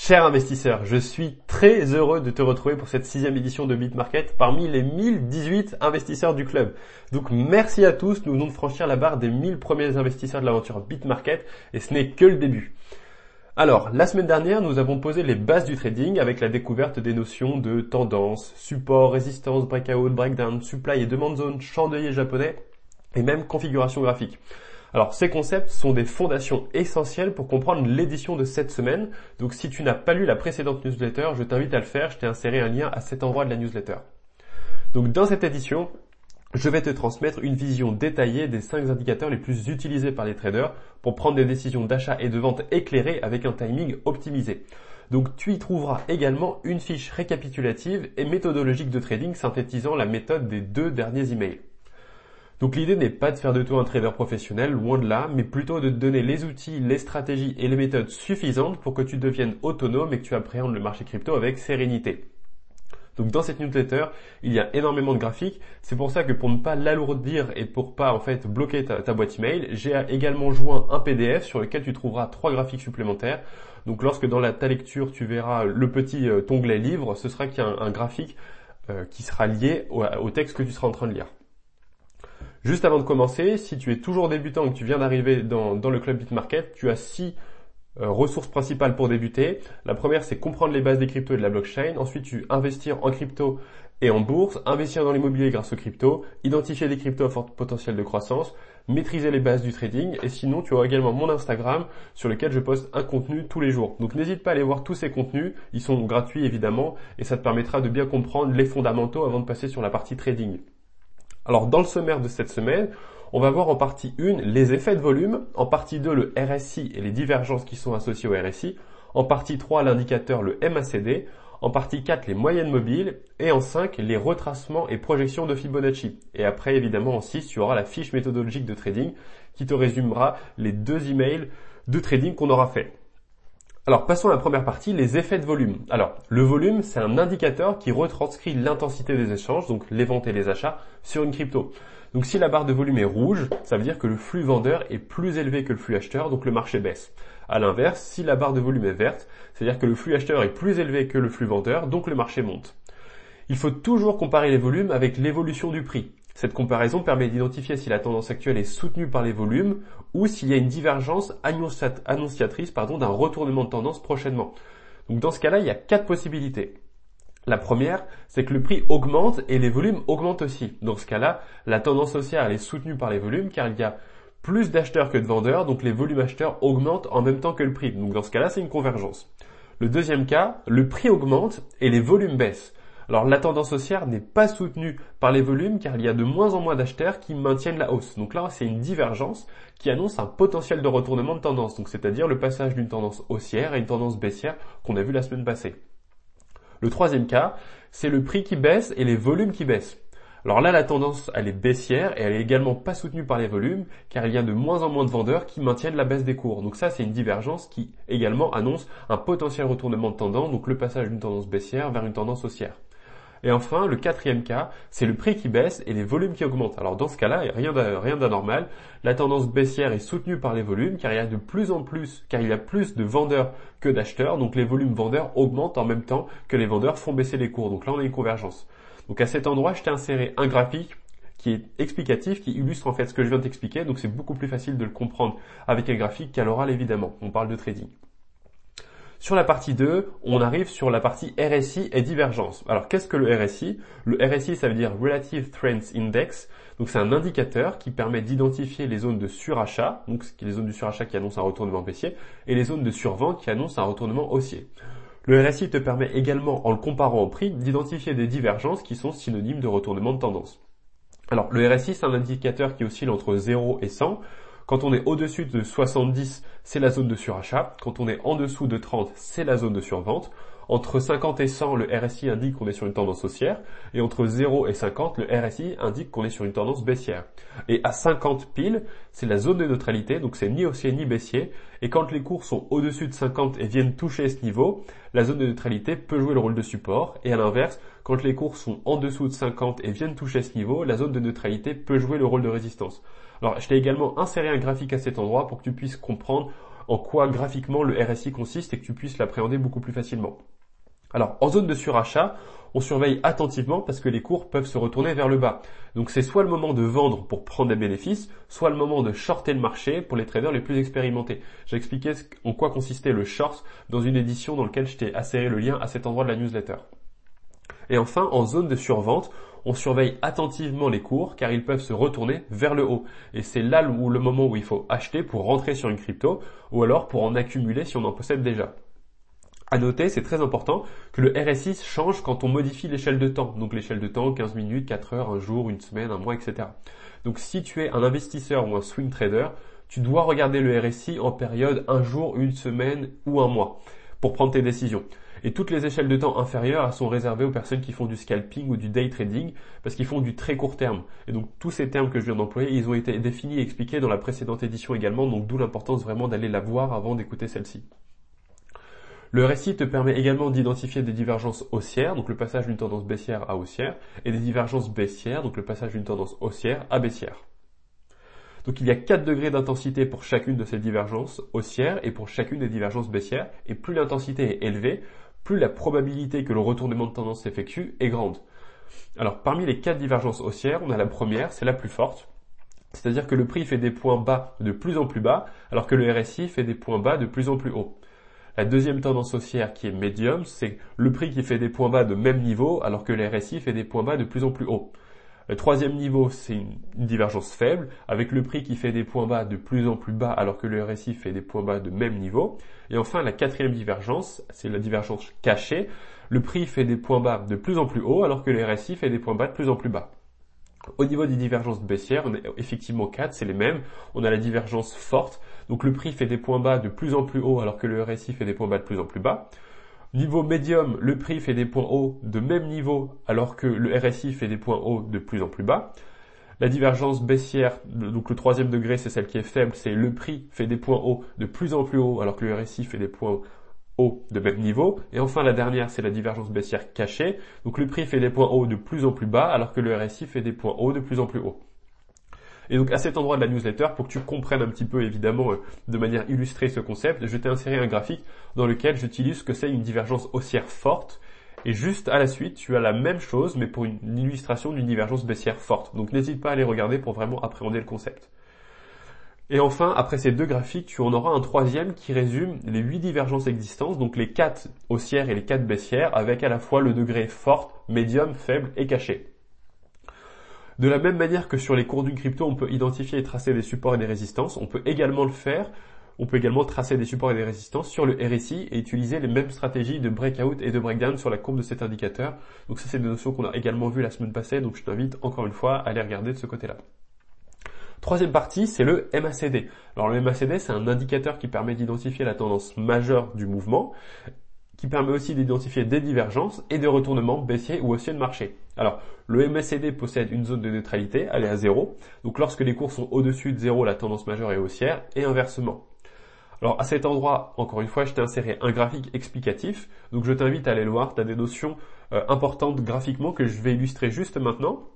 Cher investisseur, je suis très heureux de te retrouver pour cette sixième édition de BitMarket parmi les 1018 investisseurs du club. Donc merci à tous, nous venons de franchir la barre des 1000 premiers investisseurs de l'aventure BitMarket et ce n'est que le début. Alors, la semaine dernière, nous avons posé les bases du trading avec la découverte des notions de tendance, support, résistance, breakout, breakdown, supply et demande zone, chandelier japonais et même configuration graphique. Alors ces concepts sont des fondations essentielles pour comprendre l'édition de cette semaine. Donc si tu n'as pas lu la précédente newsletter, je t'invite à le faire. Je t'ai inséré un lien à cet endroit de la newsletter. Donc dans cette édition, je vais te transmettre une vision détaillée des 5 indicateurs les plus utilisés par les traders pour prendre des décisions d'achat et de vente éclairées avec un timing optimisé. Donc tu y trouveras également une fiche récapitulative et méthodologique de trading synthétisant la méthode des deux derniers emails. Donc l'idée n'est pas de faire de toi un trader professionnel, loin de là, mais plutôt de te donner les outils, les stratégies et les méthodes suffisantes pour que tu deviennes autonome et que tu appréhendes le marché crypto avec sérénité. Donc dans cette newsletter, il y a énormément de graphiques. C'est pour ça que pour ne pas l'alourdir et pour pas en fait bloquer ta, boîte email, j'ai également joint un PDF sur lequel tu trouveras trois graphiques supplémentaires. Donc lorsque dans ta lecture tu verras le petit euh, onglet livre, ce sera qu'il y a un, graphique euh, qui sera lié au texte que tu seras en train de lire. Juste avant de commencer, si tu es toujours débutant et que tu viens d'arriver dans, le club BitMarket, tu as six euh, ressources principales pour débuter. La première, c'est comprendre les bases des cryptos et de la blockchain. Ensuite, tu investir en crypto et en bourse, investir dans l'immobilier grâce aux cryptos, identifier des cryptos à fort potentiel de croissance, maîtriser les bases du trading et sinon tu as également mon Instagram sur lequel je poste un contenu tous les jours. Donc n'hésite pas à aller voir tous ces contenus, ils sont gratuits évidemment et ça te permettra de bien comprendre les fondamentaux avant de passer sur la partie trading. Alors dans le sommaire de cette semaine, on va voir en partie 1 les effets de volume, en partie 2 le RSI et les divergences qui sont associées au RSI, en partie 3 l'indicateur le MACD, en partie 4 les moyennes mobiles et en 5 les retracements et projections de Fibonacci. Et après évidemment en 6 tu auras la fiche méthodologique de trading qui te résumera les deux emails de trading qu'on aura fait. Alors passons à la première partie, les effets de volume. Alors le volume, c'est un indicateur qui retranscrit l'intensité des échanges, donc les ventes et les achats, sur une crypto. Donc si la barre de volume est rouge, ça veut dire que le flux vendeur est plus élevé que le flux acheteur, donc le marché baisse. À l'inverse, si la barre de volume est verte, c'est-à-dire que le flux acheteur est plus élevé que le flux vendeur, donc le marché monte. Il faut toujours comparer les volumes avec l'évolution du prix. Cette comparaison permet d'identifier si la tendance actuelle est soutenue par les volumes ou s'il y a une divergence annonciatrice d'un retournement de tendance prochainement. Donc dans ce cas-là, il y a quatre possibilités. La première, c'est que le prix augmente et les volumes augmentent aussi. Dans ce cas-là, la tendance haussière est soutenue par les volumes car il y a plus d'acheteurs que de vendeurs, donc les volumes acheteurs augmentent en même temps que le prix. Donc dans ce cas-là, c'est une convergence. Le deuxième cas, le prix augmente et les volumes baissent. Alors la tendance haussière n'est pas soutenue par les volumes car il y a de moins en moins d'acheteurs qui maintiennent la hausse. Donc là, c'est une divergence qui annonce un potentiel de retournement de tendance, donc c'est-à-dire le passage d'une tendance haussière à une tendance baissière qu'on a vu la semaine passée. Le troisième cas, c'est le prix qui baisse et les volumes qui baissent. Alors là, la tendance, elle est baissière et elle est également pas soutenue par les volumes car il y a de moins en moins de vendeurs qui maintiennent la baisse des cours. Donc ça, c'est une divergence qui également annonce un potentiel retournement de tendance, donc le passage d'une tendance baissière vers une tendance haussière. Et enfin, le quatrième cas, c'est le prix qui baisse et les volumes qui augmentent. Alors dans ce cas-là, rien d'anormal. La tendance baissière est soutenue par les volumes car il y a de plus en plus, car il y a plus de vendeurs que d'acheteurs. Donc les volumes vendeurs augmentent en même temps que les vendeurs font baisser les cours. Donc là, on a une convergence. Donc à cet endroit, je t'ai inséré un graphique qui est explicatif, qui illustre en fait ce que je viens de t'expliquer. Donc c'est beaucoup plus facile de le comprendre avec un graphique qu'à l'oral évidemment. On parle de trading. Sur la partie 2, on arrive sur la partie RSI et divergence. Alors qu'est-ce que le RSI Le RSI, ça veut dire Relative Trends Index. Donc c'est un indicateur qui permet d'identifier les zones de surachat, donc les zones de surachat qui annoncent un retournement baissier, et les zones de survente qui annoncent un retournement haussier. Le RSI te permet également, en le comparant au prix, d'identifier des divergences qui sont synonymes de retournement de tendance. Alors le RSI, c'est un indicateur qui oscille entre 0 et 100. Quand on est au-dessus de 70, c'est la zone de surachat. Quand on est en dessous de 30, c'est la zone de survente. Entre 50 et 100, le RSI indique qu'on est sur une tendance haussière. Et entre 0 et 50, le RSI indique qu'on est sur une tendance baissière. Et à 50 pile, c'est la zone de neutralité, donc c'est ni haussier ni baissier. Et quand les cours sont au-dessus de 50 et viennent toucher ce niveau, la zone de neutralité peut jouer le rôle de support. Et à l'inverse, quand les cours sont en dessous de 50 et viennent toucher ce niveau, la zone de neutralité peut jouer le rôle de résistance. Alors, je t'ai également inséré un graphique à cet endroit pour que tu puisses comprendre en quoi graphiquement le RSI consiste et que tu puisses l'appréhender beaucoup plus facilement. Alors, en zone de surachat, on surveille attentivement parce que les cours peuvent se retourner vers le bas. Donc c'est soit le moment de vendre pour prendre des bénéfices, soit le moment de shorter le marché pour les traders les plus expérimentés. J'ai expliqué en quoi consistait le short dans une édition dans laquelle je t'ai inséré le lien à cet endroit de la newsletter. Et enfin, en zone de survente, on surveille attentivement les cours car ils peuvent se retourner vers le haut. Et c'est là où le moment où il faut acheter pour rentrer sur une crypto ou alors pour en accumuler si on en possède déjà. À noter, c'est très important, que le RSI change quand on modifie l'échelle de temps. Donc l'échelle de temps, 15 minutes, 4 heures, un jour, une semaine, un mois, etc. Donc si tu es un investisseur ou un swing trader, tu dois regarder le RSI en période un jour, une semaine ou un mois pour prendre tes décisions. Et toutes les échelles de temps inférieures sont réservées aux personnes qui font du scalping ou du day trading parce qu'ils font du très court terme. Et donc tous ces termes que je viens d'employer, ils ont été définis et expliqués dans la précédente édition également, donc d'où l'importance vraiment d'aller la voir avant d'écouter celle-ci. Le récit te permet également d'identifier des divergences haussières, donc le passage d'une tendance baissière à haussière, et des divergences baissières, donc le passage d'une tendance haussière à baissière. Donc il y a 4 degrés d'intensité pour chacune de ces divergences haussières et pour chacune des divergences baissières, et plus l'intensité est élevée, plus la probabilité que le retournement de tendance s'effectue est grande. Alors parmi les 4 divergences haussières, on a la première, c'est la plus forte, c'est-à-dire que le prix fait des points bas de plus en plus bas, alors que le RSI fait des points bas de plus en plus haut. La deuxième tendance haussière qui est médium, c'est le prix qui fait des points bas de même niveau alors que le RSI fait des points bas de plus en plus haut. Le troisième niveau, c'est une, divergence faible, avec le prix qui fait des points bas de plus en plus bas alors que le RSI fait des points bas de même niveau. Et enfin, la quatrième divergence, c'est la divergence cachée. Le prix fait des points bas de plus en plus haut alors que le RSI fait des points bas de plus en plus bas. Au niveau des divergences baissières, on a effectivement quatre, c'est les mêmes. On a la divergence forte, donc le prix fait des points bas de plus en plus haut alors que le RSI fait des points bas de plus en plus bas. Niveau médium, le prix fait des points hauts de même niveau alors que le RSI fait des points hauts de plus en plus bas. La divergence baissière, donc le troisième degré, c'est celle qui est faible, c'est le prix fait des points hauts de plus en plus haut alors que le RSI fait des points hauts de même niveau. Et enfin, la dernière, c'est la divergence baissière cachée. Donc le prix fait des points hauts de plus en plus bas alors que le RSI fait des points hauts de plus en plus haut. Et donc à cet endroit de la newsletter, pour que tu comprennes un petit peu évidemment euh, de manière illustrée ce concept, je t'ai inséré un graphique dans lequel j'utilise ce que c'est une divergence haussière forte. Et juste à la suite, tu as la même chose, mais pour une illustration d'une divergence baissière forte. Donc n'hésite pas à les regarder pour vraiment appréhender le concept. Et enfin, après ces deux graphiques, tu en auras un troisième qui résume les huit divergences existantes, donc les quatre haussières et les quatre baissières, avec à la fois le degré forte, médium, faible et caché. De la même manière que sur les cours d'une crypto, on peut identifier et tracer des supports et des résistances, on peut également le faire, on peut également tracer des supports et des résistances sur le RSI et utiliser les mêmes stratégies de breakout et de breakdown sur la courbe de cet indicateur. Donc ça, c'est des notions qu'on a également vues la semaine passée, donc je t'invite encore une fois à les regarder de ce côté-là. Troisième partie, c'est le MACD. Alors le MACD, c'est un indicateur qui permet d'identifier la tendance majeure du mouvement qui permet aussi d'identifier des divergences et des retournements baissiers ou haussiers de marché. Alors, le MACD possède une zone de neutralité, elle est à 0. Donc lorsque les cours sont au-dessus de 0, la tendance majeure est haussière et inversement. Alors à cet endroit, encore une fois, je t'ai inséré un graphique explicatif. Donc je t'invite à aller le voir, tu as des notions euh, importantes graphiquement que je vais illustrer juste maintenant.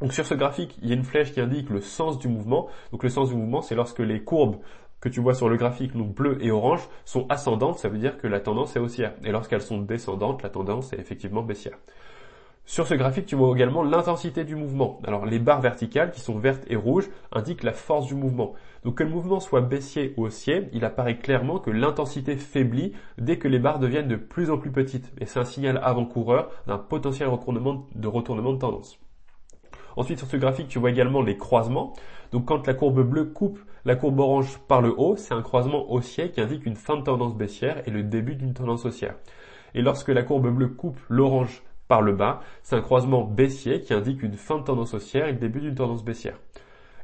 Donc sur ce graphique, il y a une flèche qui indique le sens du mouvement. Donc le sens du mouvement, c'est lorsque les courbes que tu vois sur le graphique, donc bleu et orange, sont ascendantes, ça veut dire que la tendance est haussière. Et lorsqu'elles sont descendantes, la tendance est effectivement baissière. Sur ce graphique, tu vois également l'intensité du mouvement. Alors les barres verticales, qui sont vertes et rouges, indiquent la force du mouvement. Donc que le mouvement soit baissier ou haussier, il apparaît clairement que l'intensité faiblit dès que les barres deviennent de plus en plus petites. Et c'est un signal avant-coureur d'un potentiel retournement de, retournement de tendance. Ensuite, sur ce graphique, tu vois également les croisements. Donc quand la courbe bleue coupe la courbe orange par le haut, c'est un croisement haussier qui indique une fin de tendance baissière et le début d'une tendance haussière. Et lorsque la courbe bleue coupe l'orange par le bas, c'est un croisement baissier qui indique une fin de tendance haussière et le début d'une tendance baissière.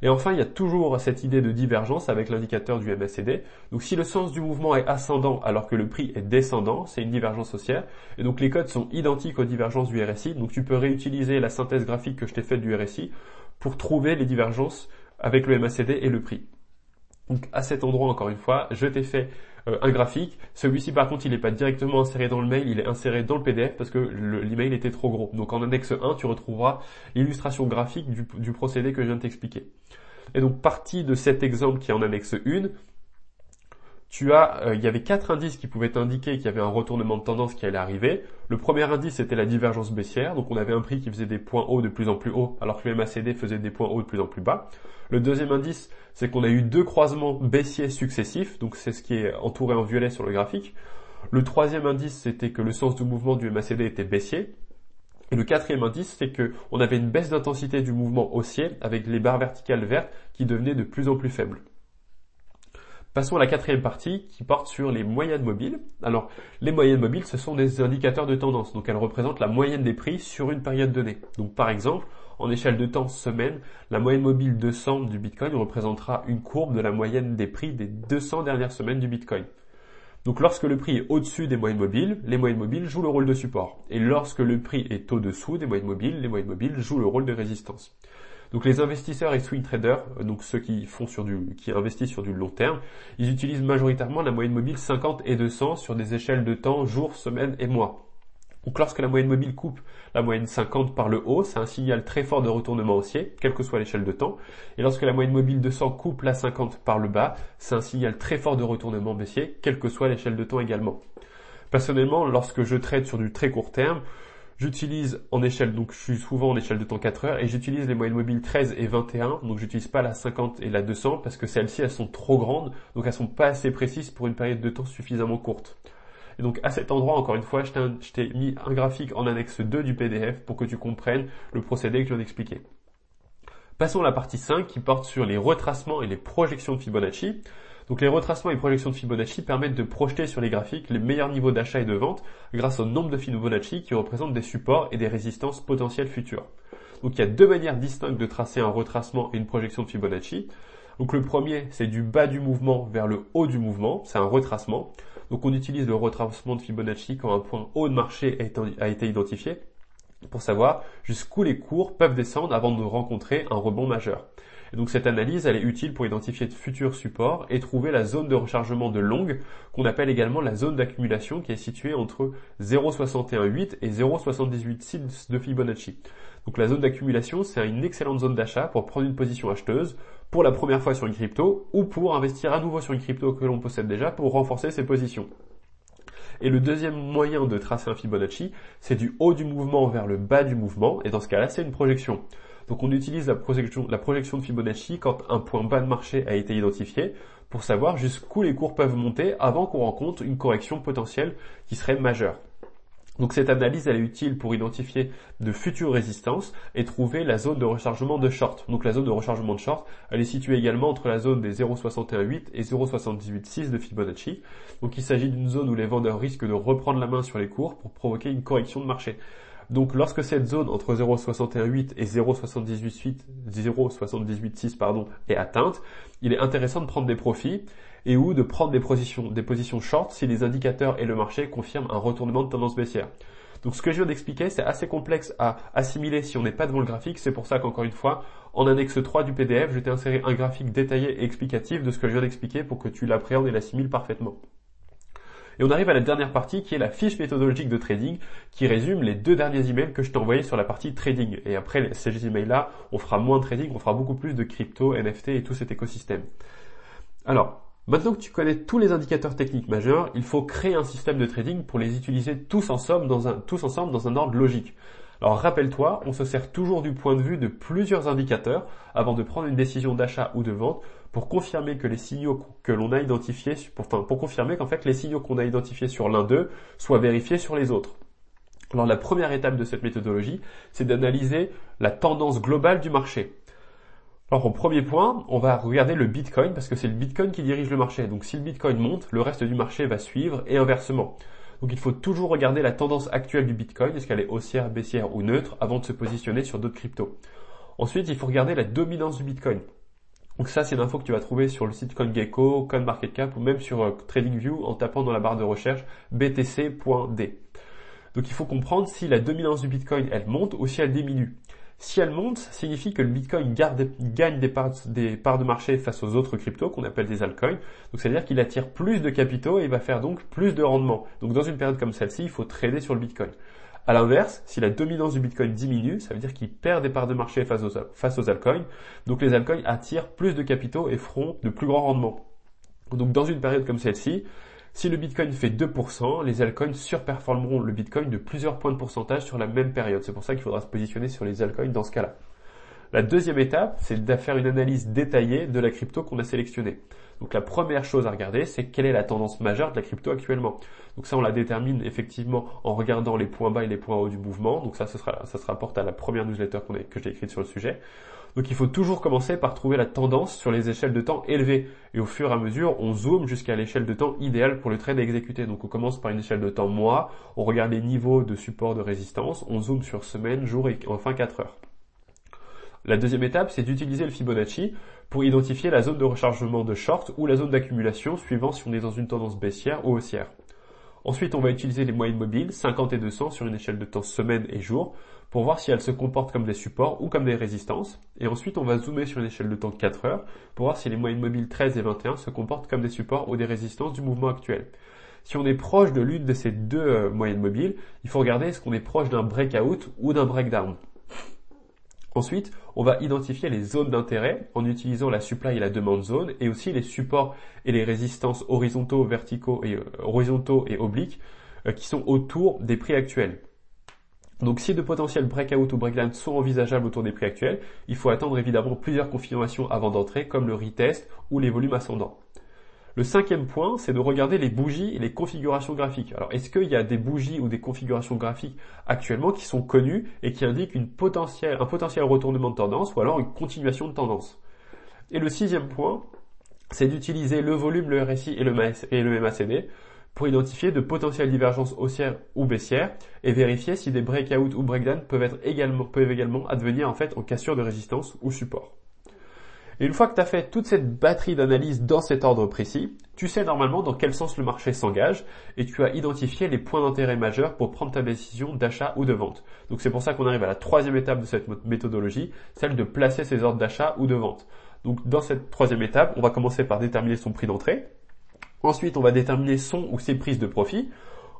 Et enfin, il y a toujours cette idée de divergence avec l'indicateur du MACD. Donc si le sens du mouvement est ascendant alors que le prix est descendant, c'est une divergence haussière. Et donc les codes sont identiques aux divergences du RSI. Donc tu peux réutiliser la synthèse graphique que je t'ai faite du RSI pour trouver les divergences avec le MACD et le prix. Donc à cet endroit, encore une fois, je t'ai fait euh, un graphique. Celui-ci, par contre, il n'est pas directement inséré dans le mail, il est inséré dans le PDF parce que l'email était trop gros. Donc en index 1, tu retrouveras l'illustration graphique du, du, procédé que je viens de t'expliquer. Et donc partie de cet exemple qui est en annexe 1, tu as, euh, il y avait quatre indices qui pouvaient indiquer qu'il y avait un retournement de tendance qui allait arriver. Le premier indice c'était la divergence baissière, donc on avait un prix qui faisait des points hauts de plus en plus hauts, alors que le MACD faisait des points hauts de plus en plus bas. Le deuxième indice, c'est qu'on a eu deux croisements baissiers successifs, donc c'est ce qui est entouré en violet sur le graphique. Le troisième indice, c'était que le sens du mouvement du MACD était baissier. Et le quatrième indice, c'est qu'on avait une baisse d'intensité du mouvement haussier avec les barres verticales vertes qui devenaient de plus en plus faibles. Passons à la quatrième partie qui porte sur les moyennes mobiles. Alors, les moyennes mobiles, ce sont des indicateurs de tendance. Donc, elles représentent la moyenne des prix sur une période donnée. Donc, par exemple, en échelle de temps semaine, la moyenne mobile 200 du Bitcoin représentera une courbe de la moyenne des prix des 200 dernières semaines du Bitcoin. Donc lorsque le prix est au-dessus des moyennes mobiles, les moyennes mobiles jouent le rôle de support. Et lorsque le prix est au-dessous des moyennes mobiles, les moyennes mobiles jouent le rôle de résistance. Donc les investisseurs et swing traders, euh, donc ceux qui font sur du, qui investissent sur du long terme, ils utilisent majoritairement la moyenne mobile 50 et 200 sur des échelles de temps, jours, semaines et mois. Donc lorsque la moyenne mobile coupe la moyenne 50 par le haut, c'est un signal très fort de retournement haussier, quelle que soit l'échelle de temps. Et lorsque la moyenne mobile 200 coupe la 50 par le bas, c'est un signal très fort de retournement baissier, quelle que soit l'échelle de temps également. Personnellement, lorsque je trade sur du très court terme, J'utilise en échelle, donc je suis souvent en échelle de temps 4 heures, et j'utilise les moyennes mobiles 13 et 21, donc j'utilise pas la 50 et la 200, parce que celles-ci, elles sont trop grandes, donc elles sont pas assez précises pour une période de temps suffisamment courte. Et donc à cet endroit, encore une fois, je t'ai mis un graphique en annexe 2 du PDF pour que tu comprennes le procédé que je viens d'expliquer. Passons à la partie 5 qui porte sur les retracements et les projections de Fibonacci. Donc les retracements et projections de Fibonacci permettent de projeter sur les graphiques les meilleurs niveaux d'achat et de vente grâce au nombre de Fibonacci qui représentent des supports et des résistances potentielles futures. Donc il y a deux manières distinctes de tracer un retracement et une projection de Fibonacci. Donc le premier, c'est du bas du mouvement vers le haut du mouvement, c'est un retracement. Donc on utilise le retracement de Fibonacci quand un point haut de marché a été identifié pour savoir jusqu'où les cours peuvent descendre avant de rencontrer un rebond majeur. Donc cette analyse, elle est utile pour identifier de futurs supports et trouver la zone de rechargement de longue, qu'on appelle également la zone d'accumulation, qui est située entre 0,618 et 0,786 de Fibonacci. Donc la zone d'accumulation, c'est une excellente zone d'achat pour prendre une position acheteuse pour la première fois sur une crypto ou pour investir à nouveau sur une crypto que l'on possède déjà pour renforcer ses positions. Et le deuxième moyen de tracer un Fibonacci, c'est du haut du mouvement vers le bas du mouvement, et dans ce cas-là, c'est une projection. Donc on utilise la projection, de Fibonacci quand un point bas de marché a été identifié pour savoir jusqu'où les cours peuvent monter avant qu'on rencontre une correction potentielle qui serait majeure. Donc cette analyse elle est utile pour identifier de futures résistances et trouver la zone de rechargement de short. Donc la zone de rechargement de short, elle est située également entre la zone des 0,618 et 0,786 de Fibonacci. Donc il s'agit d'une zone où les vendeurs risquent de reprendre la main sur les cours pour provoquer une correction de marché. Donc lorsque cette zone entre 0,618 et 0,786 pardon est atteinte, il est intéressant de prendre des profits et ou de prendre des positions, des positions short si les indicateurs et le marché confirment un retournement de tendance baissière. Donc ce que je viens d'expliquer, c'est assez complexe à assimiler si on n'est pas devant le graphique. C'est pour ça qu'encore une fois, en annexe 3 du PDF, je t'ai inséré un graphique détaillé et explicatif de ce que je viens d'expliquer pour que tu l'appréhendes et l'assimiles parfaitement. Et on arrive à la dernière partie qui est la fiche méthodologique de trading qui résume les deux derniers emails que je t'ai envoyés sur la partie trading. Et après ces emails-là, on fera moins de trading, on fera beaucoup plus de crypto, NFT et tout cet écosystème. Alors, Maintenant que tu connais tous les indicateurs techniques majeurs, il faut créer un système de trading pour les utiliser tous ensemble dans un, tous ensemble dans un ordre logique. Alors rappelle-toi, on se sert toujours du point de vue de plusieurs indicateurs avant de prendre une décision d'achat ou de vente pour confirmer que les signaux que l'on a identifiés, pour, enfin, pour confirmer qu'en fait les signaux qu'on a identifiés sur l'un d'eux soient vérifiés sur les autres. Alors la première étape de cette méthodologie, c'est d'analyser la tendance globale du marché. Alors au premier point, on va regarder le Bitcoin parce que c'est le Bitcoin qui dirige le marché. Donc si le Bitcoin monte, le reste du marché va suivre et inversement. Donc il faut toujours regarder la tendance actuelle du Bitcoin, est-ce qu'elle est haussière, baissière ou neutre, avant de se positionner sur d'autres cryptos. Ensuite, il faut regarder la dominance du Bitcoin. Donc ça, c'est une info que tu vas trouver sur le site CoinGecko, CoinMarketCap ou même sur euh, TradingView en tapant dans la barre de recherche btc.d. Donc il faut comprendre si la dominance du Bitcoin, elle monte ou si elle diminue. Si elle monte, signifie que le Bitcoin gagne des parts, de marché face aux autres cryptos qu'on appelle des altcoins. Donc c'est-à-dire qu'il attire plus de capitaux et il va faire donc plus de rendement. Donc dans une période comme celle-ci, il faut trader sur le Bitcoin. À l'inverse, si la dominance du Bitcoin diminue, ça veut dire qu'il perd des parts de marché face aux, face aux altcoins. Donc les altcoins attirent plus de capitaux et feront de plus grands rendements. Donc dans une période comme celle-ci, si le Bitcoin fait 2%, les altcoins surperformeront le Bitcoin de plusieurs points de pourcentage sur la même période. C'est pour ça qu'il faudra se positionner sur les altcoins dans ce cas-là. La deuxième étape, c'est de faire une analyse détaillée de la crypto qu'on a sélectionnée. Donc la première chose à regarder, c'est quelle est la tendance majeure de la crypto actuellement. Donc ça, on la détermine effectivement en regardant les points bas et les points hauts du mouvement. Donc ça, ça, sera, ça se rapporte à la première newsletter que j'ai écrite sur le sujet. Donc il faut toujours commencer par trouver la tendance sur les échelles de temps élevées. Et au fur et à mesure, on zoome jusqu'à l'échelle de temps idéale pour le trade exécuté. Donc on commence par une échelle de temps mois, on regarde les niveaux de support de résistance, on zoome sur semaine, jour et enfin 4 heures. La deuxième étape, c'est d'utiliser le Fibonacci pour identifier la zone de rechargement de short ou la zone d'accumulation suivant si on est dans une tendance baissière ou haussière. Ensuite, on va utiliser les moyennes mobiles 50 et 200 sur une échelle de temps semaine et jour pour voir si elles se comportent comme des supports ou comme des résistances. Et ensuite, on va zoomer sur une échelle de temps 4 heures pour voir si les moyennes mobiles 13 et 21 se comportent comme des supports ou des résistances du mouvement actuel. Si on est proche de l'une de ces deux euh, moyennes mobiles, il faut regarder est-ce qu'on est proche d'un breakout ou d'un breakdown. Ensuite, on va identifier les zones d'intérêt en utilisant la supply et la demande zone et aussi les supports et les résistances horizontaux, verticaux et euh, horizontaux et obliques euh, qui sont autour des prix actuels. Donc si de potentiels breakout ou breakdown sont envisageables autour des prix actuels, il faut attendre évidemment plusieurs confirmations avant d'entrer comme le retest ou les volumes ascendants. Le cinquième point, c'est de regarder les bougies et les configurations graphiques. Alors, est-ce qu'il y a des bougies ou des configurations graphiques actuellement qui sont connues et qui indiquent un potentiel retournement de tendance ou alors une continuation de tendance? Et le sixième point, c'est d'utiliser le volume, le RSI et le, MACD pour identifier de potentielles divergences haussières ou baissières et vérifier si des breakouts ou breakdowns peuvent, également, peuvent également advenir en fait en cassure de résistance ou support. Et une fois que tu as fait toute cette batterie d'analyse dans cet ordre précis, tu sais normalement dans quel sens le marché s'engage et tu as identifié les points d'intérêt majeurs pour prendre ta décision d'achat ou de vente. Donc c'est pour ça qu'on arrive à la troisième étape de cette méthodologie, celle de placer ses ordres d'achat ou de vente. Donc dans cette troisième étape, on va commencer par déterminer son prix d'entrée. Ensuite, on va déterminer son ou ses prises de profit.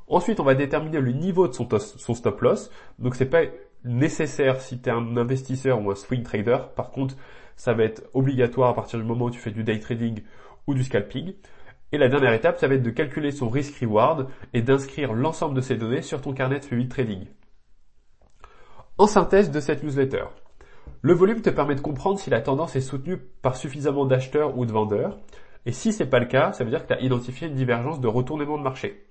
Ensuite, on va déterminer le niveau de son, stop loss. Donc c'est pas nécessaire si tu es un investisseur ou un swing trader. Par contre, ça va être obligatoire à partir du moment où tu fais du day trading ou du scalping. Et la dernière étape, ça va être de calculer son risk reward et d'inscrire l'ensemble de ces données sur ton carnet de trading. En synthèse de cette newsletter, le volume te permet de comprendre si la tendance est soutenue par suffisamment d'acheteurs ou de vendeurs. Et si c'est pas le cas, ça veut dire que tu as identifié une divergence de retournement de marché.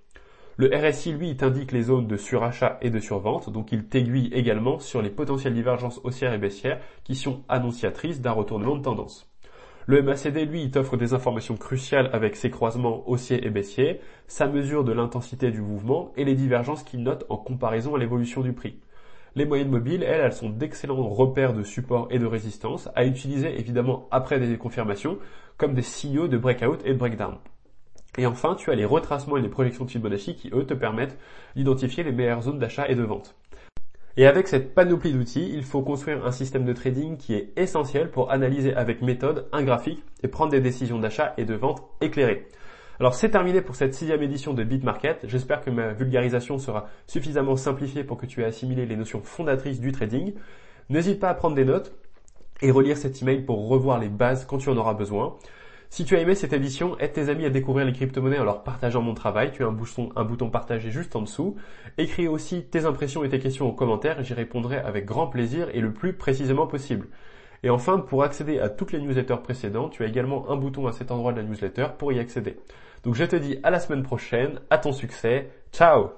Le RSI, lui, t'indique les zones de surachat et de survente, donc il t'aiguille également sur les potentielles divergences haussières et baissières qui sont annonciatrices d'un retournement de tendance. Le MACD, lui, il t'offre des informations cruciales avec ses croisements haussiers et baissiers, sa mesure de l'intensité du mouvement et les divergences qu'il note en comparaison à l'évolution du prix. Les moyennes mobiles, elles, elles sont d'excellents repères de support et de résistance à utiliser évidemment après des confirmations comme des signaux de breakout et de breakdown. Et enfin, tu as les retracements et les projections de Fibonacci qui, eux, te permettent d'identifier les meilleures zones d'achat et de vente. Et avec cette panoplie d'outils, il faut construire un système de trading qui est essentiel pour analyser avec méthode un graphique et prendre des décisions d'achat et de vente éclairées. Alors c'est terminé pour cette sixième édition de BitMarket. J'espère que ma vulgarisation sera suffisamment simplifiée pour que tu aies assimilé les notions fondatrices du trading. N'hésite pas à prendre des notes et relire cet email pour revoir les bases quand tu en auras besoin. Si tu as aimé cette édition, aide tes amis à découvrir les crypto-monnaies en leur partageant mon travail. Tu as un bouton, un bouton partager juste en dessous. Écris aussi tes impressions et tes questions en commentaire j'y répondrai avec grand plaisir et le plus précisément possible. Et enfin, pour accéder à toutes les newsletters précédentes, tu as également un bouton à cet endroit de la newsletter pour y accéder. Donc je te dis à la semaine prochaine, à ton succès, ciao